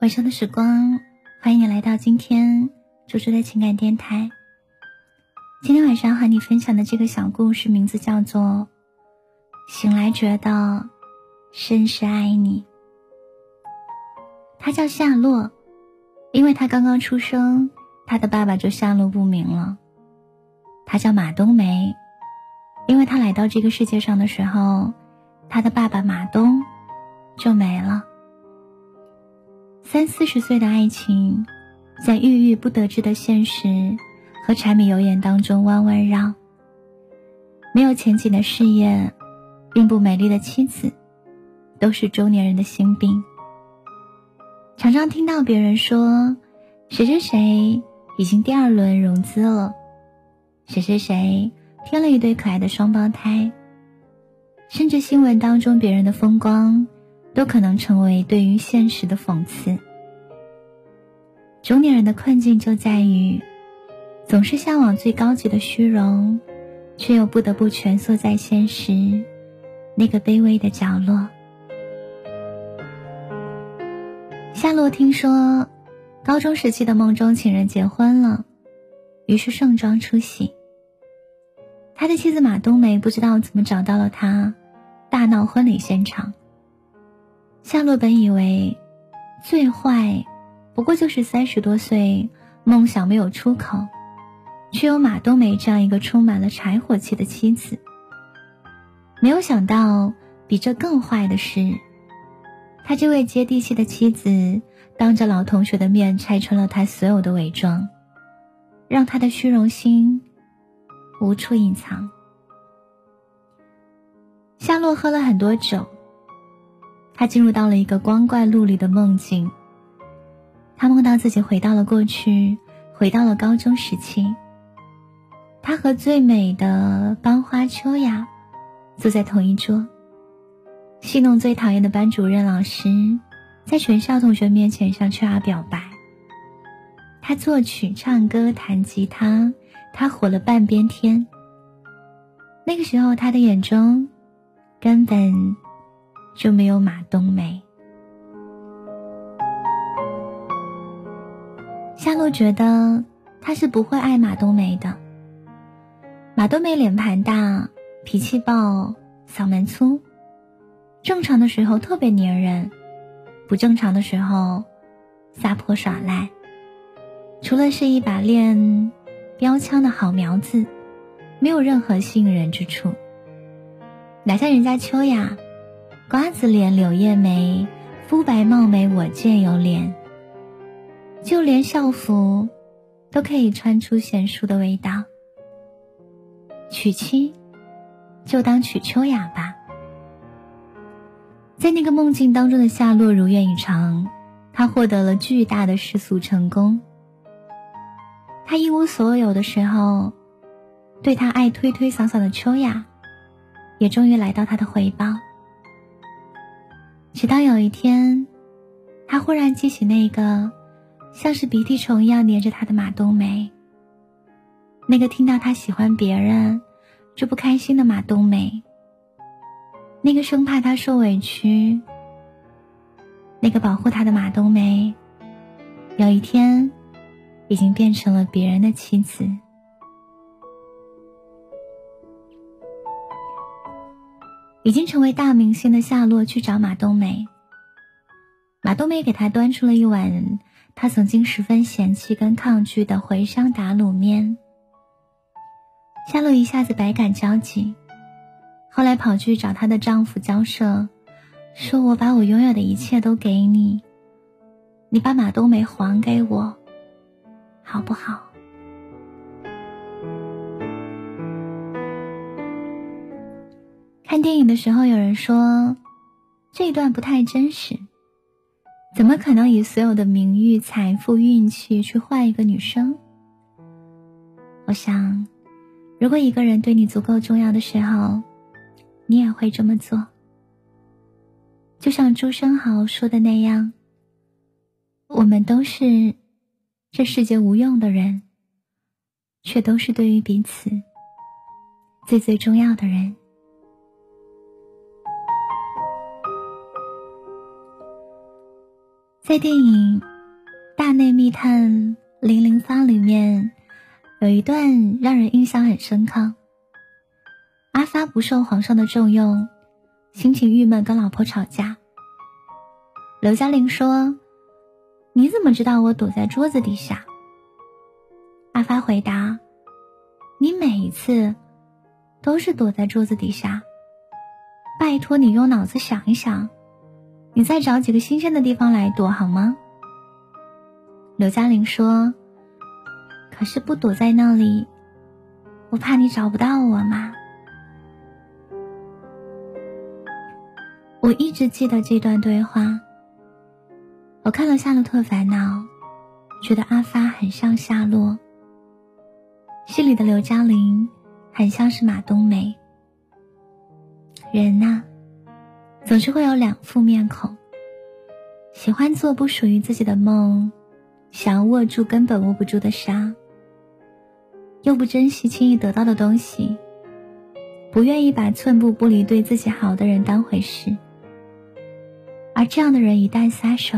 晚上的时光，欢迎你来到今天猪猪的情感电台。今天晚上和你分享的这个小故事，名字叫做《醒来觉得深深爱你》。他叫夏洛，因为他刚刚出生，他的爸爸就下落不明了。他叫马冬梅，因为他来到这个世界上的时候，他的爸爸马东就没了。三四十岁的爱情，在郁郁不得志的现实和柴米油盐当中弯弯绕。没有前景的事业，并不美丽的妻子，都是中年人的心病。常常听到别人说，谁谁谁已经第二轮融资了，谁谁谁添了一对可爱的双胞胎，甚至新闻当中别人的风光。都可能成为对于现实的讽刺。中年人的困境就在于，总是向往最高级的虚荣，却又不得不蜷缩在现实那个卑微的角落。夏洛听说，高中时期的梦中情人结婚了，于是盛装出席。他的妻子马冬梅不知道怎么找到了他，大闹婚礼现场。夏洛本以为，最坏，不过就是三十多岁，梦想没有出口，却有马冬梅这样一个充满了柴火气的妻子。没有想到，比这更坏的是，他这位接地气的妻子，当着老同学的面拆穿了他所有的伪装，让他的虚荣心无处隐藏。夏洛喝了很多酒。他进入到了一个光怪陆离的梦境。他梦到自己回到了过去，回到了高中时期。他和最美的班花秋雅坐在同一桌，戏弄最讨厌的班主任老师，在全校同学面前向秋雅表白。他作曲、唱歌、弹吉他，他火了半边天。那个时候，他的眼中根本。就没有马冬梅。夏洛觉得他是不会爱马冬梅的。马冬梅脸盘大，脾气暴，嗓门粗，正常的时候特别粘人，不正常的时候撒泼耍赖。除了是一把练标枪的好苗子，没有任何吸引人之处。哪像人家秋雅。瓜子脸，柳叶眉，肤白貌美，我见犹怜。就连校服，都可以穿出娴淑的味道。娶妻，就当娶秋雅吧。在那个梦境当中的夏洛如愿以偿，他获得了巨大的世俗成功。他一无所有的时候，对他爱推推搡搡的秋雅，也终于来到他的怀抱。直到有一天，他忽然记起那个像是鼻涕虫一样黏着他的马冬梅，那个听到他喜欢别人就不开心的马冬梅，那个生怕他受委屈、那个保护他的马冬梅，有一天已经变成了别人的妻子。已经成为大明星的夏洛去找马冬梅。马冬梅给他端出了一碗他曾经十分嫌弃跟抗拒的茴香打卤面。夏洛一下子百感交集，后来跑去找她的丈夫交涉，说我把我拥有的一切都给你，你把马冬梅还给我，好不好？看电影的时候，有人说这一段不太真实，怎么可能以所有的名誉、财富、运气去换一个女生？我想，如果一个人对你足够重要的时候，你也会这么做。就像朱生豪说的那样，我们都是这世界无用的人，却都是对于彼此最最重要的人。在电影《大内密探零零发》里面，有一段让人印象很深刻。阿发不受皇上的重用，心情郁闷，跟老婆吵架。刘嘉玲说：“你怎么知道我躲在桌子底下？”阿发回答：“你每一次都是躲在桌子底下。拜托你用脑子想一想，你再找几个新鲜的地方来躲好吗？”刘嘉玲说：“可是不躲在那里，我怕你找不到我嘛。”我一直记得这段对话。我看了《夏洛特烦恼》，觉得阿发很像夏洛，戏里的刘嘉玲很像是马冬梅。人呐，总是会有两副面孔，喜欢做不属于自己的梦，想要握住根本握不住的沙，又不珍惜轻易得到的东西，不愿意把寸步不离对自己好的人当回事。而这样的人一旦撒手，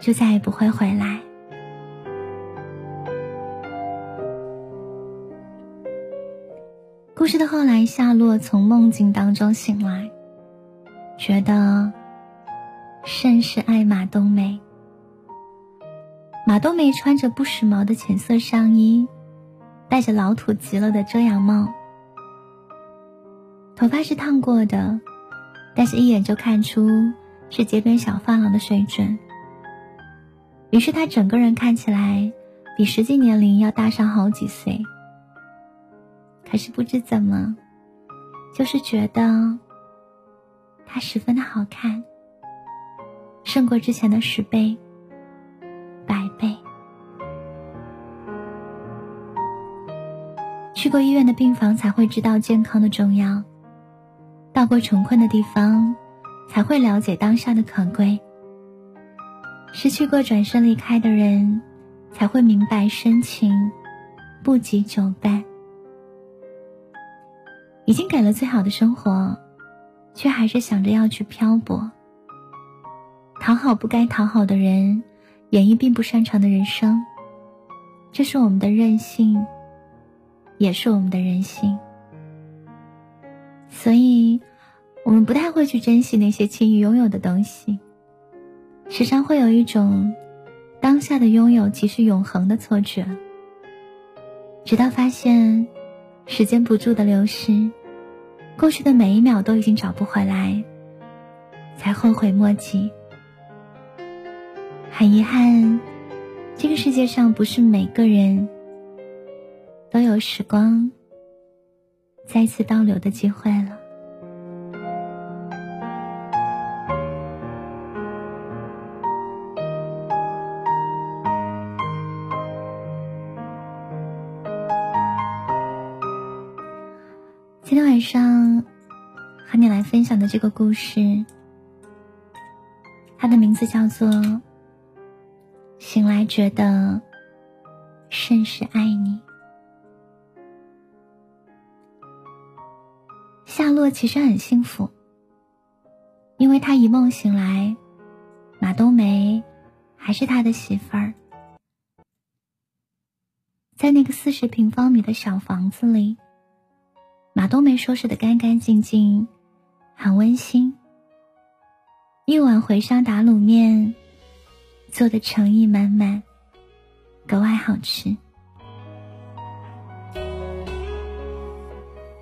就再也不会回来。故事的后来，夏洛从梦境当中醒来，觉得甚是爱马冬梅。马冬梅穿着不时髦的浅色上衣，戴着老土极了的遮阳帽，头发是烫过的。但是，一眼就看出是街边小发廊的水准。于是，她整个人看起来比实际年龄要大上好几岁。可是，不知怎么，就是觉得他十分的好看，胜过之前的十倍、百倍。去过医院的病房，才会知道健康的重要。到过穷困的地方，才会了解当下的可贵。失去过转身离开的人，才会明白深情不及久伴。已经给了最好的生活，却还是想着要去漂泊，讨好不该讨好的人，演绎并不擅长的人生。这是我们的任性，也是我们的人性。所以，我们不太会去珍惜那些轻易拥有的东西，时常会有一种当下的拥有即是永恒的错觉。直到发现时间不住的流失，过去的每一秒都已经找不回来，才后悔莫及。很遗憾，这个世界上不是每个人都有时光。再次倒流的机会了。今天晚上和你来分享的这个故事，它的名字叫做《醒来觉得甚是爱你》。夏洛其实很幸福，因为他一梦醒来，马冬梅还是他的媳妇儿，在那个四十平方米的小房子里，都没收拾的干干净净，很温馨。一碗茴香打卤面，做的诚意满满，格外好吃。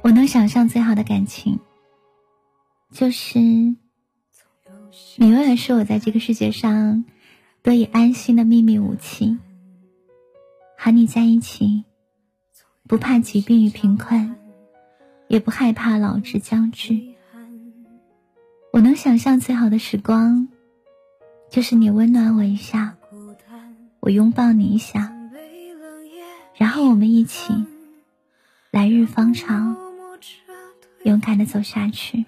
我能想象最好的感情，就是你永远是我在这个世界上得以安心的秘密武器。和你在一起，不怕疾病与贫困，也不害怕老之将至。我能想象最好的时光，就是你温暖我一下，我拥抱你一下，然后我们一起，来日方长。勇敢的走下去。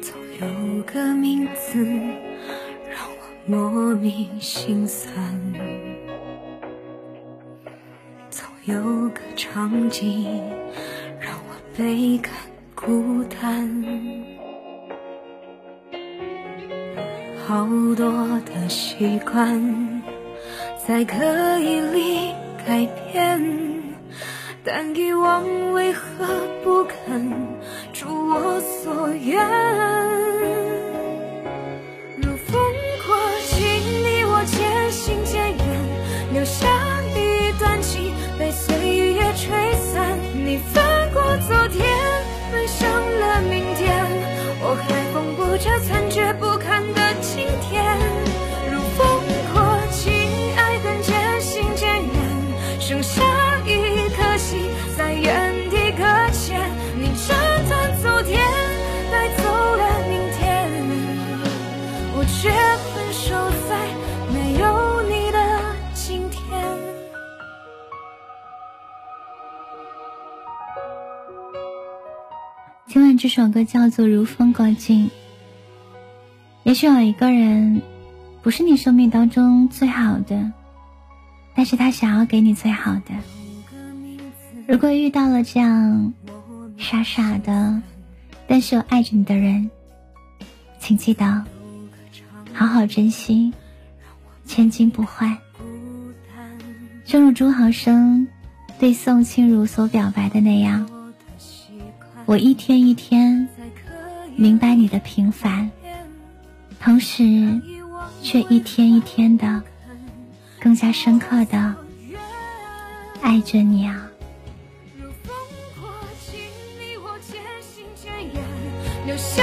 总有个名字让我莫名心酸，有个场景让我倍感孤单。好多的习惯在刻意里改变但遗忘为何不肯如我所愿。首歌叫做《如风过境》。也许有一个人，不是你生命当中最好的，但是他想要给你最好的。如果遇到了这样傻傻的，但是又爱着你的人，请记得好好珍惜，千金不换。正如朱豪生对宋清如所表白的那样。我一天一天明白你的平凡，同时却一天一天的更加深刻的爱着你啊。留下